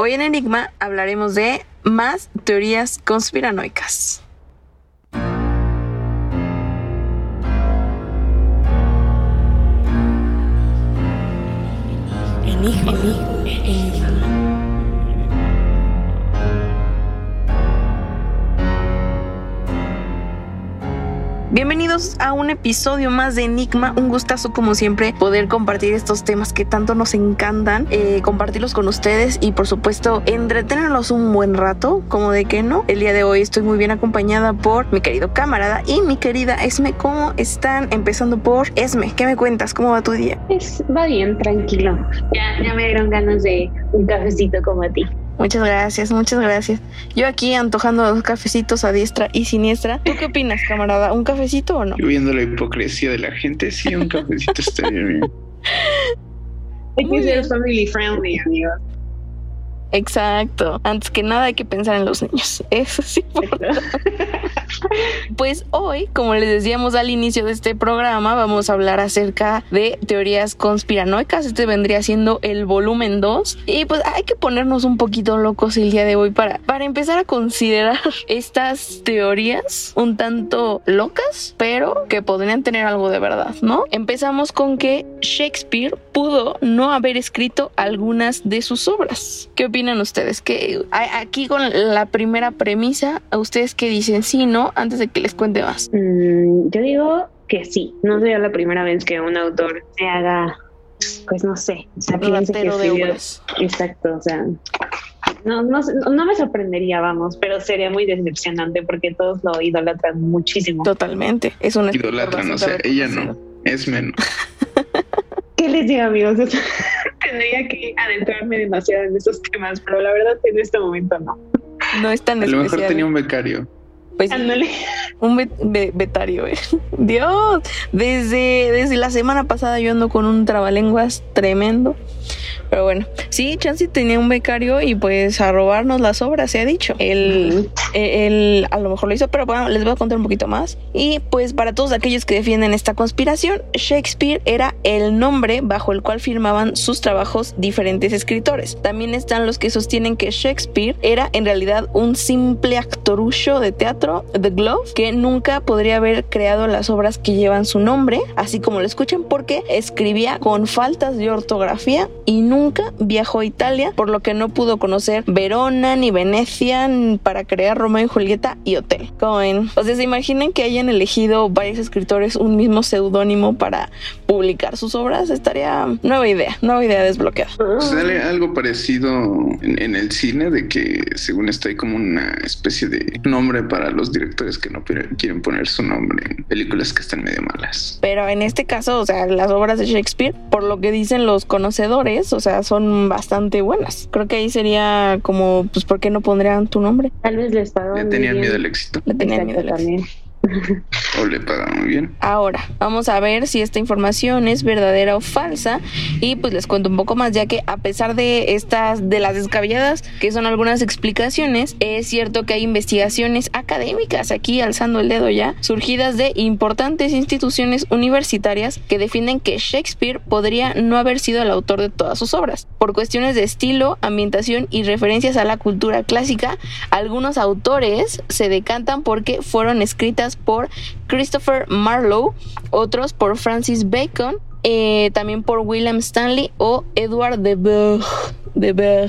Hoy en Enigma hablaremos de más teorías conspiranoicas. Enigma. Enigma. Bienvenidos a un episodio más de Enigma. Un gustazo, como siempre, poder compartir estos temas que tanto nos encantan, eh, compartirlos con ustedes y, por supuesto, entretenerlos un buen rato, como de que no. El día de hoy estoy muy bien acompañada por mi querido camarada y mi querida Esme. ¿Cómo están? Empezando por Esme. ¿Qué me cuentas? ¿Cómo va tu día? Pues va bien, tranquilo. Ya, ya me dieron ganas de un cafecito como a ti. Muchas gracias, muchas gracias. Yo aquí antojando dos cafecitos a diestra y siniestra. ¿Tú qué opinas, camarada? ¿Un cafecito o no? Yo viendo la hipocresía de la gente, sí, un cafecito estaría bien. Hay que ser family friendly, amigos. Exacto. Antes que nada hay que pensar en los niños. Eso sí. Pues hoy, como les decíamos al inicio de este programa, vamos a hablar acerca de teorías conspiranoicas. Este vendría siendo el volumen 2. Y pues hay que ponernos un poquito locos el día de hoy para, para empezar a considerar estas teorías un tanto locas, pero que podrían tener algo de verdad, ¿no? Empezamos con que Shakespeare pudo no haber escrito algunas de sus obras. ¿Qué opinan ustedes? Que aquí con la primera premisa, ¿a ustedes qué dicen? Sí, ¿no? Antes de que les cuente más. Mm, yo digo que sí. No sería la primera vez que un autor se haga, pues no sé, o sea, que de escribió- obras. Exacto, o sea, no, no, no me sorprendería, vamos, pero sería muy decepcionante porque todos lo idolatran muchísimo. Totalmente. Es una Idolatran, o sea, ella no. Es menos. ¿Qué les digo, amigos? Tendría que adentrarme demasiado en esos temas, pero la verdad en este momento no. No es tan A lo mejor tenía un becario. Pues, un betario, eh. Dios, desde, desde la semana pasada yo ando con un trabalenguas tremendo. Pero bueno, sí, Chansey tenía un becario y pues a robarnos las obras, se ha dicho. Él, él a lo mejor lo hizo, pero bueno, les voy a contar un poquito más. Y pues para todos aquellos que defienden esta conspiración, Shakespeare era el nombre bajo el cual firmaban sus trabajos diferentes escritores. También están los que sostienen que Shakespeare era en realidad un simple actorucho de teatro, The Glove, que nunca podría haber creado las obras que llevan su nombre, así como lo escuchan, porque escribía con faltas de ortografía y nunca viajó a Italia, por lo que no pudo conocer Verona ni Venecia para crear Romeo y Julieta y Hotel. Como ven, o sea, se imaginan que hayan elegido varios escritores un mismo seudónimo para publicar sus obras, estaría nueva idea, nueva idea desbloqueada. Sale algo parecido en, en el cine de que según está hay como una especie de nombre para los directores que no quieren poner su nombre en películas que están medio malas. Pero en este caso, o sea, las obras de Shakespeare, por lo que dicen los conocedores, o sea, son bastante buenas. Creo que ahí sería como, pues, ¿por qué no pondrían tu nombre? Tal vez les pagaban Le tenían miedo al éxito Le tenían miedo al éxito. o le pagaban muy bien. Ahora, vamos a ver si esta información es verdadera o falsa y pues les cuento un poco más ya que a pesar de estas de las descabelladas que son algunas explicaciones, es cierto que hay investigaciones académicas aquí alzando el dedo ya, surgidas de importantes instituciones universitarias que defienden que Shakespeare podría no haber sido el autor de todas sus obras. Por cuestiones de estilo, ambientación y referencias a la cultura clásica, algunos autores se decantan porque fueron escritas por Christopher Marlowe, otros por Francis Bacon, eh, también por William Stanley o Edward de Berg. De.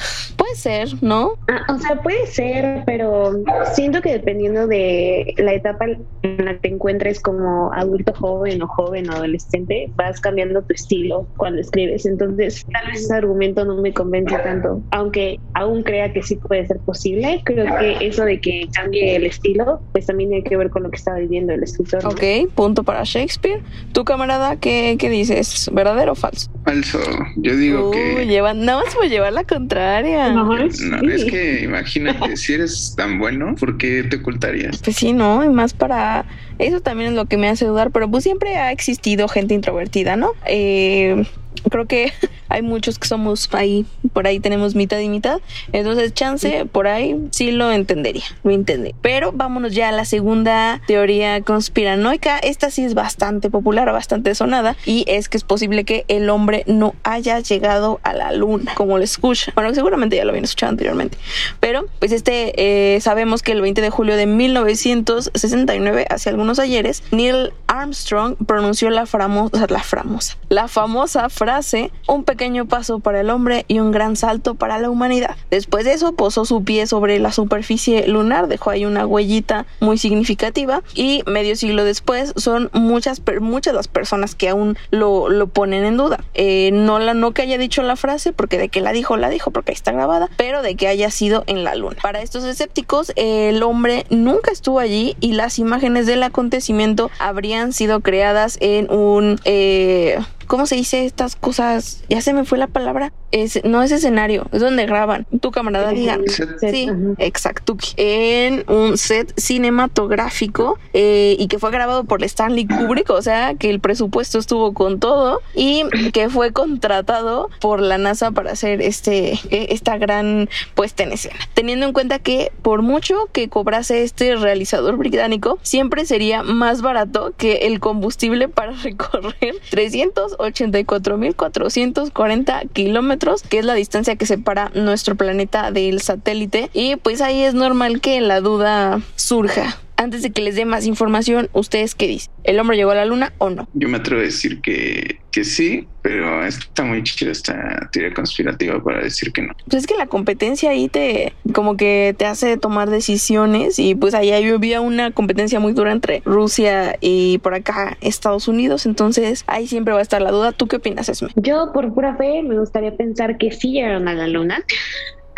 Puede ser, ¿no? Ah, o sea, puede ser, pero siento que dependiendo de la etapa en la que te encuentres como adulto joven o joven o adolescente, vas cambiando tu estilo cuando escribes. Entonces, tal vez ese argumento no me convence tanto. Aunque aún crea que sí puede ser posible, creo que eso de que cambie el estilo, pues también tiene que ver con lo que está viviendo el escritor. ¿no? Ok, punto para Shakespeare. Tu camarada, ¿qué, qué dices? ¿Verdadero o falso? Falso. Yo digo Uy, que llevan, nada más por llevar la contraria. No, no, sí. es que imagínate, si eres tan bueno, ¿por qué te ocultarías? Pues sí, ¿no? Y más para... Eso también es lo que me hace dudar, pero pues siempre ha existido gente introvertida, ¿no? Eh, creo que hay muchos que somos ahí, por ahí tenemos mitad y mitad. Entonces, chance, por ahí sí lo entendería, lo entendí. Pero vámonos ya a la segunda teoría conspiranoica. Esta sí es bastante popular, bastante sonada, y es que es posible que el hombre no haya llegado a la luna, como lo escucha. Bueno, seguramente ya lo habían escuchado anteriormente. Pero, pues este, eh, sabemos que el 20 de julio de 1969, hace algunos ayeres, Neil Armstrong pronunció la famosa, la famosa, la famosa frase, un pequeño paso para el hombre y un gran salto para la humanidad. Después de eso, posó su pie sobre la superficie lunar, dejó ahí una huellita muy significativa y medio siglo después son muchas, muchas las personas que aún lo, lo ponen en duda. Eh, no, la, no que haya dicho la frase, porque de que la dijo, la dijo, porque ahí está grabada, pero de que haya sido en la luna. Para estos escépticos, el hombre nunca estuvo allí y las imágenes del acontecimiento habrían sido creadas en un... Eh, ¿cómo se dice estas cosas? Ya se me fue la palabra. Es, no es escenario, es donde graban. Tu camarada diga. Sí, exacto. En un set cinematográfico eh, y que fue grabado por Stanley Kubrick, o sea que el presupuesto estuvo con todo y que fue contratado por la NASA para hacer este, e, esta gran puesta en escena. Teniendo en cuenta que por mucho que cobrase este realizador británico, siempre sería más barato que el combustible para recorrer 300 84.440 kilómetros, que es la distancia que separa nuestro planeta del satélite. Y pues ahí es normal que la duda surja antes de que les dé más información, ¿ustedes qué dicen? ¿El hombre llegó a la luna o no? Yo me atrevo a decir que, que sí, pero está muy chida esta teoría conspirativa para decir que no. Pues es que la competencia ahí te como que te hace tomar decisiones y pues ahí había una competencia muy dura entre Rusia y por acá Estados Unidos, entonces ahí siempre va a estar la duda. ¿Tú qué opinas, Esme? Yo por pura fe me gustaría pensar que sí llegaron a la luna.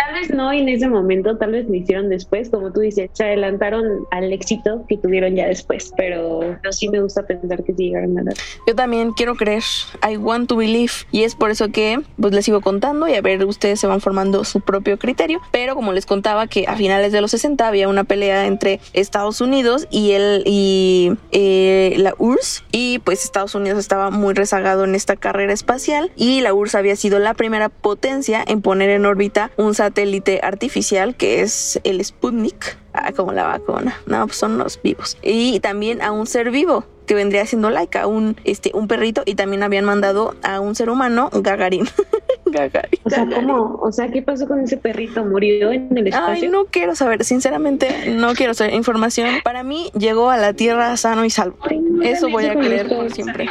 Tal vez no en ese momento, tal vez lo hicieron después, como tú dices, se adelantaron al éxito que tuvieron ya después, pero, sí me gusta pensar que sí llegaron a la Yo también quiero creer, I want to believe, y es por eso que pues les sigo contando y a ver, ustedes se van formando su propio criterio, pero como les contaba que a finales de los 60 había una pelea entre Estados Unidos y el y eh, la URSS y pues Estados Unidos estaba muy rezagado en esta carrera espacial y la URSS había sido la primera potencia en poner en órbita un satélite satélite artificial que es el Sputnik. Ah, como la vacuna. No, pues son los vivos. Y también a un ser vivo que vendría siendo Laika, un, este, un perrito, y también habían mandado a un ser humano, Gagarin. Gagarin. O sea, ¿cómo? O sea, ¿qué pasó con ese perrito? ¿Murió en el espacio? Ay, no quiero saber, sinceramente, no quiero saber información. Para mí, llegó a la Tierra sano y salvo. Eso voy a creer por siempre.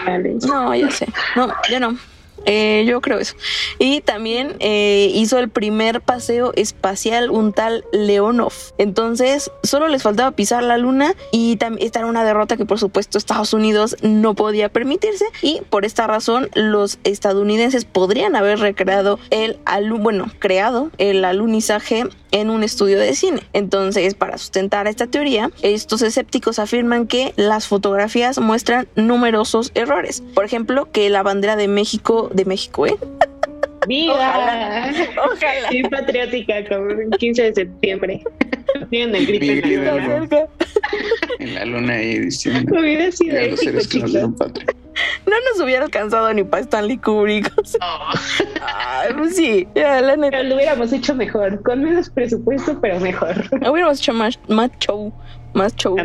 No, ya sé. No, ya no. Eh, yo creo eso. Y también eh, hizo el primer paseo espacial un tal Leonov. Entonces, solo les faltaba pisar la luna y esta era una derrota que por supuesto Estados Unidos no podía permitirse y por esta razón los estadounidenses podrían haber recreado el bueno, creado el alunizaje en un estudio de cine. Entonces, para sustentar esta teoría, estos escépticos afirman que las fotografías muestran numerosos errores. Por ejemplo, que la bandera de México, de México, ¿eh? ¡Viva! Ojalá. Ojalá. patriótica como el 15 de septiembre. Tienen el grito en la luna. En la luna ahí diciendo. Hubiera sido no nos hubiera alcanzado ni para Stanley Kubrick. Ay, pues sí, ya, la neta. Pero lo hubiéramos hecho mejor, con menos presupuesto, pero mejor. Lo hubiéramos hecho más, más show más show.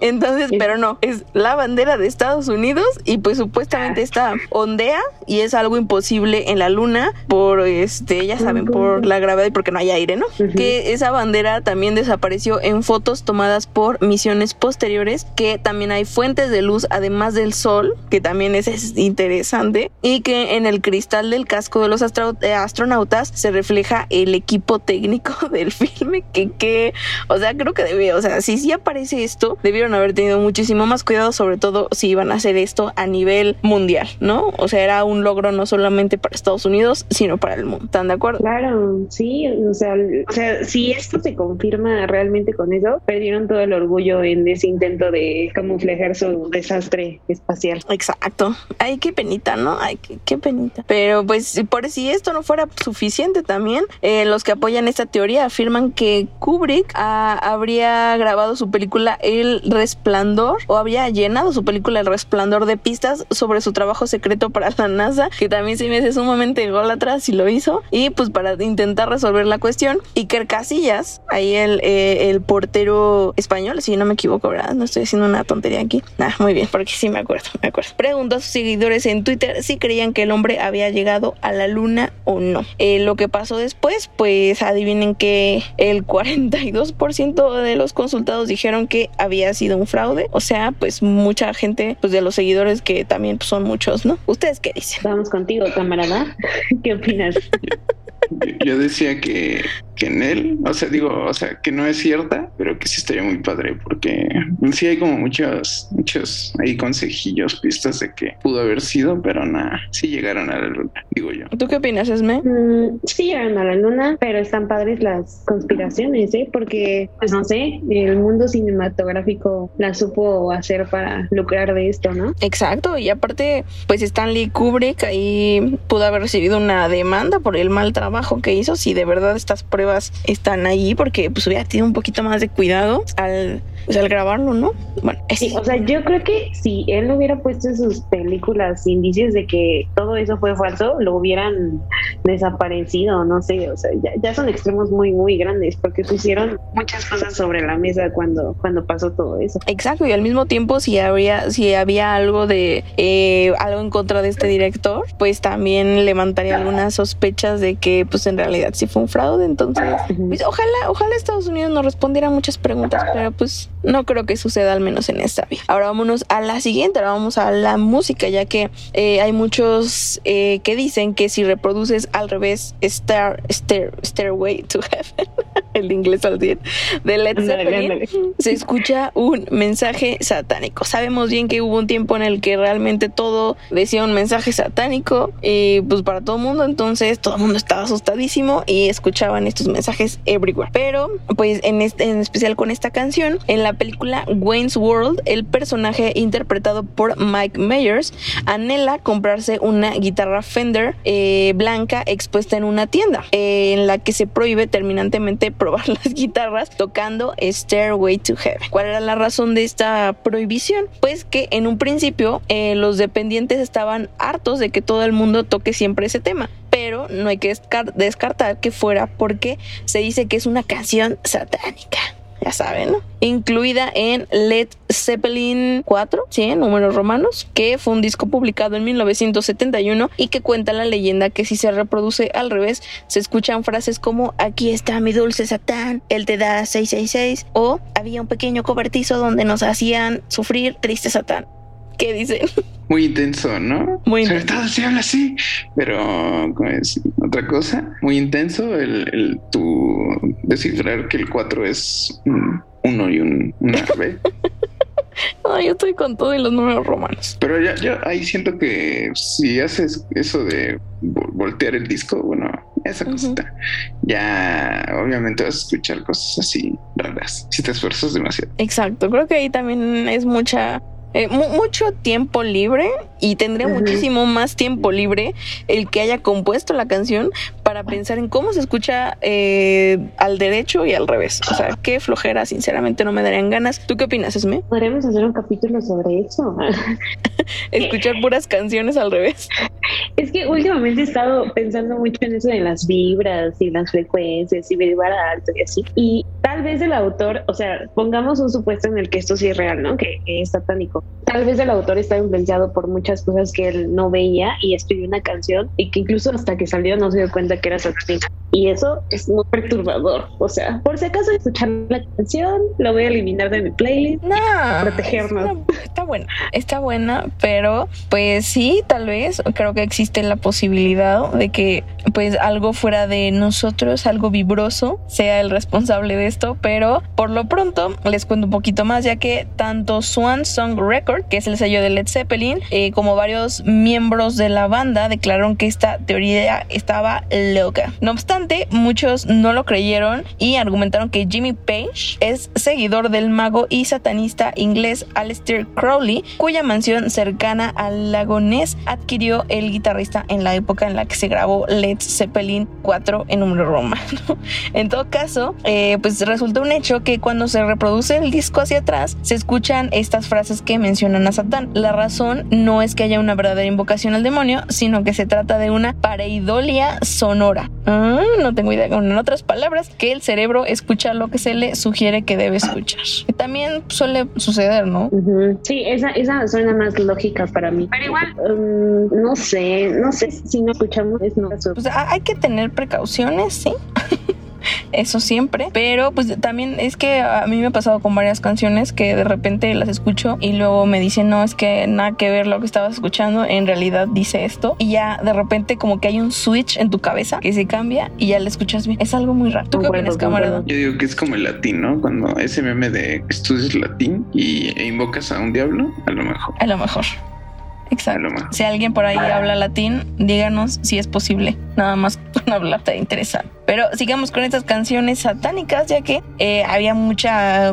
Entonces, pero no, es la bandera de Estados Unidos y pues supuestamente ah. está ondea y es algo imposible en la luna por este, ya saben, por la gravedad y porque no hay aire, ¿no? Que esa bandera también desapareció en fotos tomadas por misiones posteriores, que también hay fuentes de luz además del sol que también es, interesante, y que en el cristal del casco de los eh, astronautas se refleja el equipo técnico del filme, que, que, o sea, creo que debe, o sea, si sí aparece esto, debieron haber tenido muchísimo más cuidado, sobre todo si iban a hacer esto a nivel mundial, ¿no? O sea, era un logro no solamente para Estados Unidos, sino para el mundo. ¿Están de acuerdo? Claro, sí, o sea, o sea, si esto se confirma realmente con eso, perdieron todo el orgullo en ese intento de camuflajear su desastre espacial. Exacto. Ay, qué penita, ¿no? Ay, qué, qué penita. Pero pues por si esto no fuera suficiente también, eh, los que apoyan esta teoría afirman que Kubrick ah, habría grabado su película El Resplandor o había llenado su película El Resplandor de pistas sobre su trabajo secreto para la NASA, que también se me hace sumamente atrás si lo hizo, y pues para intentar resolver la cuestión. Iker Casillas, ahí el, eh, el portero español, si no me equivoco, ¿verdad? No estoy haciendo una tontería aquí. Ah, muy bien, porque sí me acuerdo, me acuerdo. Preguntó a sus seguidores en Twitter si creían que el hombre había llegado a la luna o no. Eh, lo que pasó después, pues adivinen que el 42% de los consultados dijeron que había sido un fraude. O sea, pues mucha gente, pues de los seguidores que también pues, son muchos, ¿no? ¿Ustedes qué dicen? Vamos contigo, camarada. ¿Qué opinas? Yo decía que, que en él, o sea, digo, o sea, que no es cierta, pero que sí estaría muy padre, porque sí hay como muchos, muchos ahí consejillos, pistas de que pudo haber sido, pero nada, sí llegaron a la luna, digo yo. ¿Tú qué opinas, Esme? Mm, sí llegaron a la luna, pero están padres las conspiraciones, ¿eh? Porque, pues no sé, el mundo cinematográfico la supo hacer para lucrar de esto, ¿no? Exacto, y aparte, pues Stanley Kubrick ahí pudo haber recibido una demanda por el mal trabajo que hizo, si de verdad estas pruebas están ahí, porque pues hubiera tenido un poquito más de cuidado al, pues, al grabarlo, ¿no? Bueno, sí, o sea, yo creo que si él hubiera puesto en sus películas indicios de que todo eso fue falso, lo hubieran desaparecido, no sé, o sea, ya, son extremos muy, muy grandes, porque pusieron muchas cosas sobre la mesa cuando, cuando pasó todo eso. Exacto, y al mismo tiempo si habría, si había algo de eh, algo en contra de este director, pues también levantaría algunas sospechas de que pues en realidad sí fue un fraude. Entonces, pues, ojalá, ojalá Estados Unidos nos respondiera muchas preguntas, pero pues no creo que suceda al menos en esta vida. Ahora vámonos a la siguiente, ahora vamos a la música, ya que eh, hay muchos eh, que dicen que si reproduces al revés Star, Stair, Stairway to Heaven, el inglés al 10, de Led Zeppelin, se escucha un mensaje satánico. Sabemos bien que hubo un tiempo en el que realmente todo decía un mensaje satánico y pues para todo el mundo, entonces todo el mundo estaba asustadísimo y escuchaban estos mensajes everywhere. Pero pues en, este, en especial con esta canción, en la película Wayne's World, el personaje interpretado por Mike Myers anhela comprarse una guitarra Fender eh, blanca expuesta en una tienda, eh, en la que se prohíbe terminantemente probar las guitarras tocando Stairway to Heaven. ¿Cuál era la razón de esta prohibición? Pues que en un principio eh, los dependientes estaban hartos de que todo el mundo toque siempre ese tema pero no hay que descartar que fuera porque se dice que es una canción satánica ya saben, ¿no? Incluida en Led Zeppelin 4, sí, números romanos, que fue un disco publicado en 1971 y que cuenta la leyenda que si se reproduce al revés, se escuchan frases como aquí está mi dulce Satán, él te da 666 o había un pequeño cobertizo donde nos hacían sufrir triste Satán. ¿Qué dicen? Muy intenso, ¿no? Muy intenso. Sobre todo se habla así, pero es otra cosa, muy intenso el, el tu descifrar que el 4 es un 1 y un, una B. No, yo estoy con todo y los números romanos. Pero ya, yo ahí siento que si haces eso de voltear el disco, bueno, esa cosita, ya obviamente vas a escuchar cosas así raras si te esfuerzas demasiado. Exacto, creo que ahí también es mucha eh, mucho tiempo libre y tendría muchísimo más tiempo libre el que haya compuesto la canción para pensar en cómo se escucha eh, al derecho y al revés. O sea, qué flojera, sinceramente no me darían ganas. ¿Tú qué opinas, Esme? Podríamos hacer un capítulo sobre eso. Escuchar puras canciones al revés. Es que últimamente he estado pensando mucho en eso de las vibras y las frecuencias y vibrar alto y así. Y tal vez el autor, o sea, pongamos un supuesto en el que esto sí es real, ¿no? Que, que es satánico. Tal vez el autor está influenciado por muchas cosas que él no veía y escribió una canción y que incluso hasta que salió no se dio cuenta que era satánica. Y eso es muy perturbador. O sea, por si acaso escuchar la canción, la voy a eliminar de mi playlist. No, protegernos. Está, buena, está buena, pero pues sí, tal vez creo que existe la posibilidad de que pues algo fuera de nosotros, algo vibroso, sea el responsable de esto, pero por lo pronto les cuento un poquito más, ya que tanto Swan Song Record, que es el sello de Led Zeppelin, eh, como varios miembros de la banda declararon que esta teoría estaba loca. No obstante, obstante, muchos no lo creyeron y argumentaron que Jimmy Page es seguidor del mago y satanista inglés Aleister Crowley, cuya mansión cercana al lago Ness adquirió el guitarrista en la época en la que se grabó Led Zeppelin 4 en número romano. En todo caso, eh, pues resulta un hecho que cuando se reproduce el disco hacia atrás, se escuchan estas frases que mencionan a Satán. La razón no es que haya una verdadera invocación al demonio, sino que se trata de una pareidolia sonora. Ah, no tengo idea, en otras palabras, que el cerebro escucha lo que se le sugiere que debe escuchar. También suele suceder, ¿no? Sí, esa, esa suena más lógica para mí. Pero igual, um, no sé, no sé si no escuchamos, es no. Pues hay que tener precauciones, sí. eso siempre, pero pues también es que a mí me ha pasado con varias canciones que de repente las escucho y luego me dicen, no, es que nada que ver lo que estabas escuchando, en realidad dice esto y ya de repente como que hay un switch en tu cabeza que se cambia y ya le escuchas bien. Es algo muy raro. ¿Tú qué opinas, camarada? Yo digo que es como el latín, ¿no? Cuando ese meme de estudias latín y e invocas a un diablo, a lo mejor. A lo mejor. Exacto. Si alguien por ahí habla latín, díganos si es posible. Nada más con hablar te interesa. Pero sigamos con estas canciones satánicas, ya que eh, había mucha,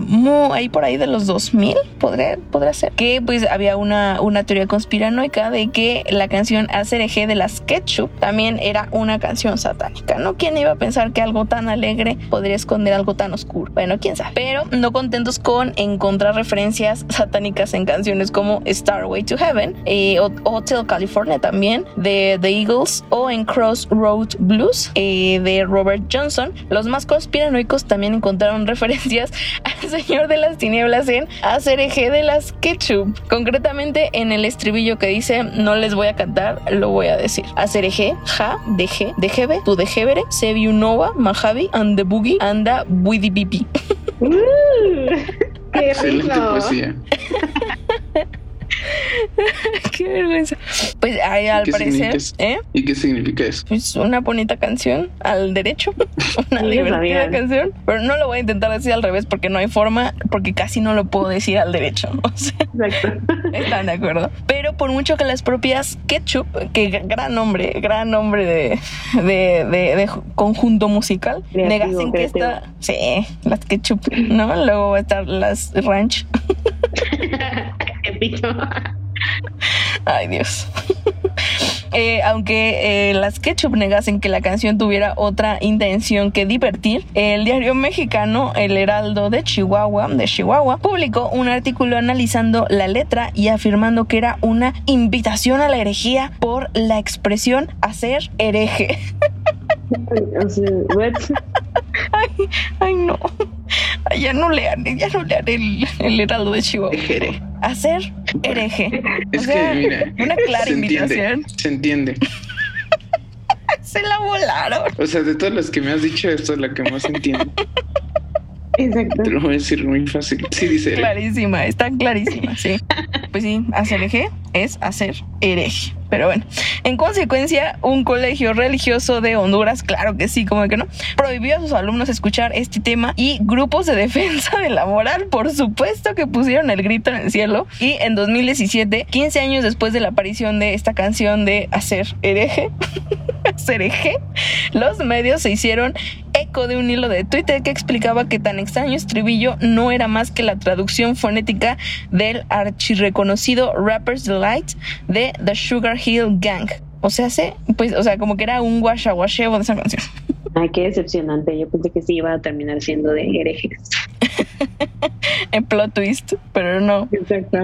ahí por ahí de los 2000, podría, podría ser, que pues había una, una teoría conspiranoica de que la canción Eje de las Ketchup también era una canción satánica, ¿no? ¿Quién iba a pensar que algo tan alegre podría esconder algo tan oscuro? Bueno, quién sabe. Pero no contentos con encontrar referencias satánicas en canciones como Starway to Heaven, eh, Hotel California también, de The Eagles, o en Crossroad Blues, eh, de Robert Johnson, los más conspiranoicos también encontraron referencias al Señor de las Tinieblas en Hacer eje de las Ketchup, concretamente en el estribillo que dice no les voy a cantar, lo voy a decir. Hacer eje, ja, deje, dejebe, tu dejebere, Nova, Mahavi, and the boogie, anda, buidi pipi. Uh, ¡Qué poesía. Qué vergüenza. Pues ahí al parecer. ¿eh? ¿Y qué significa eso? Pues una bonita canción al derecho. una divertida canción. Pero no lo voy a intentar decir al revés porque no hay forma, porque casi no lo puedo decir al derecho. Exacto. Están de acuerdo. Pero por mucho que las propias Ketchup, que gran nombre, gran nombre de, de, de, conjunto musical, negasen que está. Sí, las Ketchup, ¿no? Luego va a estar las Ranch. Ay, Dios. Eh, aunque eh, las Ketchup negasen que la canción tuviera otra intención que divertir, el diario mexicano El Heraldo de Chihuahua, de Chihuahua, publicó un artículo analizando la letra y afirmando que era una invitación a la herejía por la expresión hacer hereje. ay, ay, no. Ya no lean, ya no lean el, el Heraldo de Chihuahua. Hacer hereje. Es que, mira, una clara invitación. se entiende. se la volaron. O sea, de todas las que me has dicho, esto es la que más entiendo. Exacto. Te lo voy a decir muy fácil. Sí, dice. Clarísima, está clarísima, sí. Pues sí, hacer hereje es hacer hereje. Pero bueno, en consecuencia, un colegio religioso de Honduras, claro que sí, como que no, prohibió a sus alumnos escuchar este tema y grupos de defensa de la moral, por supuesto que pusieron el grito en el cielo. Y en 2017, 15 años después de la aparición de esta canción de Hacer hereje, hacer hereje, los medios se hicieron eco de un hilo de Twitter que explicaba que tan extraño estribillo no era más que la traducción fonética del archirreconocido Rapper's Delight de The Sugar Hill Gang. O sea, se, pues, o sea, como que era un guachaguacheo de esa canción. Ay, qué decepcionante. Yo pensé que sí iba a terminar siendo de herejes. en plot twist, pero no. Exacto.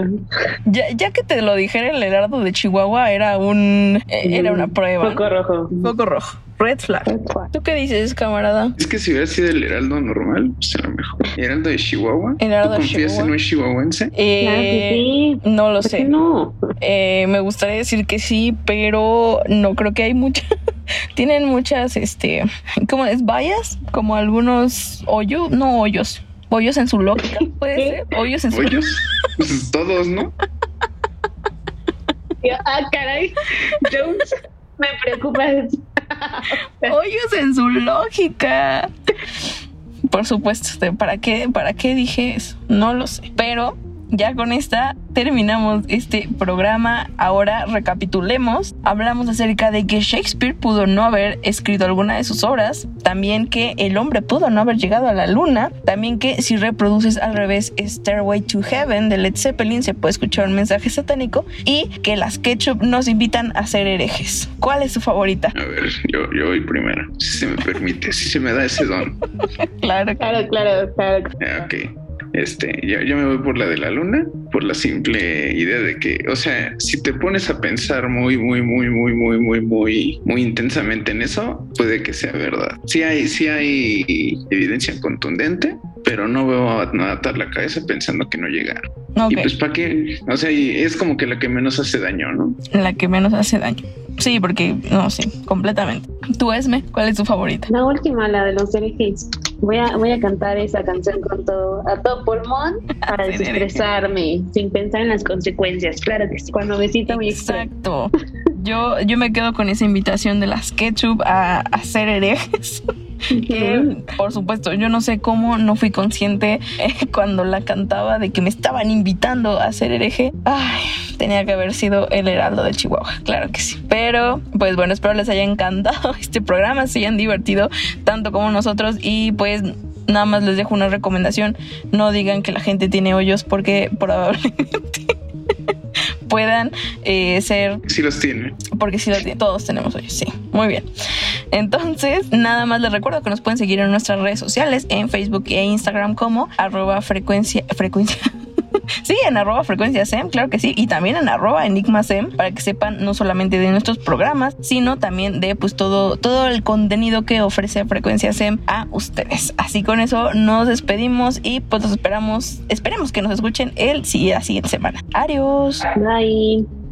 Ya, ya que te lo dijera el Heraldo de Chihuahua, era un eh, era una prueba. Foco rojo. Foco rojo. Red flag. ¿Tú qué dices, camarada? Es que si hubiera sido el Heraldo normal, pues a lo mejor. ¿Heraldo de Chihuahua? ¿Heraldo ¿Tú confías en un chihuahuense? Eh, sí. No lo sé. no? Eh, me gustaría decir que sí, pero no creo que hay muchas. Tienen muchas, este, ¿cómo es? Vallas, como algunos hoyos, no hoyos, hoyos en su lógica, puede ser, hoyos en su ¿Hoyos? Pues todos, ¿no? ah, caray. Jones, me preocupa. Hoyos en su lógica. Por supuesto, ¿para qué, ¿para qué dije eso? No lo sé. Pero ya con esta terminamos este programa. Ahora recapitulemos. Hablamos acerca de que Shakespeare pudo no haber escrito alguna de sus obras. También que el hombre pudo no haber llegado a la luna. También que si reproduces al revés Stairway to Heaven de Led Zeppelin se puede escuchar un mensaje satánico. Y que las ketchup nos invitan a ser herejes. ¿Cuál es su favorita? A ver, yo, yo voy primero, si se me permite, si se me da ese don. claro, claro, claro, claro. Ok. Este, yo, yo, me voy por la de la luna, por la simple idea de que, o sea, si te pones a pensar muy, muy, muy, muy, muy, muy, muy, muy intensamente en eso, puede que sea verdad. Sí hay, sí hay evidencia contundente, pero no veo a atar la cabeza pensando que no llega. Y pues para qué, o sea, es como que la que menos hace daño, ¿no? La que menos hace daño. Sí, porque no, sí, completamente. Tú, Esme, ¿cuál es tu favorita? La última, la de los herejes. Voy a, voy a cantar esa canción con todo, a todo pulmón para desestresarme, sin pensar en las consecuencias. Claro que sí, cuando me siento muy Exacto. Yo, yo me quedo con esa invitación de las ketchup a, a ser herejes. que por supuesto yo no sé cómo no fui consciente eh, cuando la cantaba de que me estaban invitando a ser hereje. Ay, tenía que haber sido el Heraldo de Chihuahua, claro que sí. Pero pues bueno, espero les haya encantado este programa, se hayan divertido tanto como nosotros y pues nada más les dejo una recomendación, no digan que la gente tiene hoyos porque probablemente puedan eh, ser... Si los tienen. Porque si los tienen, todos tenemos hoyos, sí. Muy bien. Entonces, nada más les recuerdo que nos pueden seguir en nuestras redes sociales, en Facebook e Instagram como arroba frecuencia, frecuencia. sí, en arroba frecuencia SEM, claro que sí, y también en arroba enigma SEM, para que sepan no solamente de nuestros programas, sino también de pues todo, todo el contenido que ofrece frecuencia SEM a ustedes. Así con eso nos despedimos y pues los esperamos, esperemos que nos escuchen el, la siguiente semana. Adiós. Bye.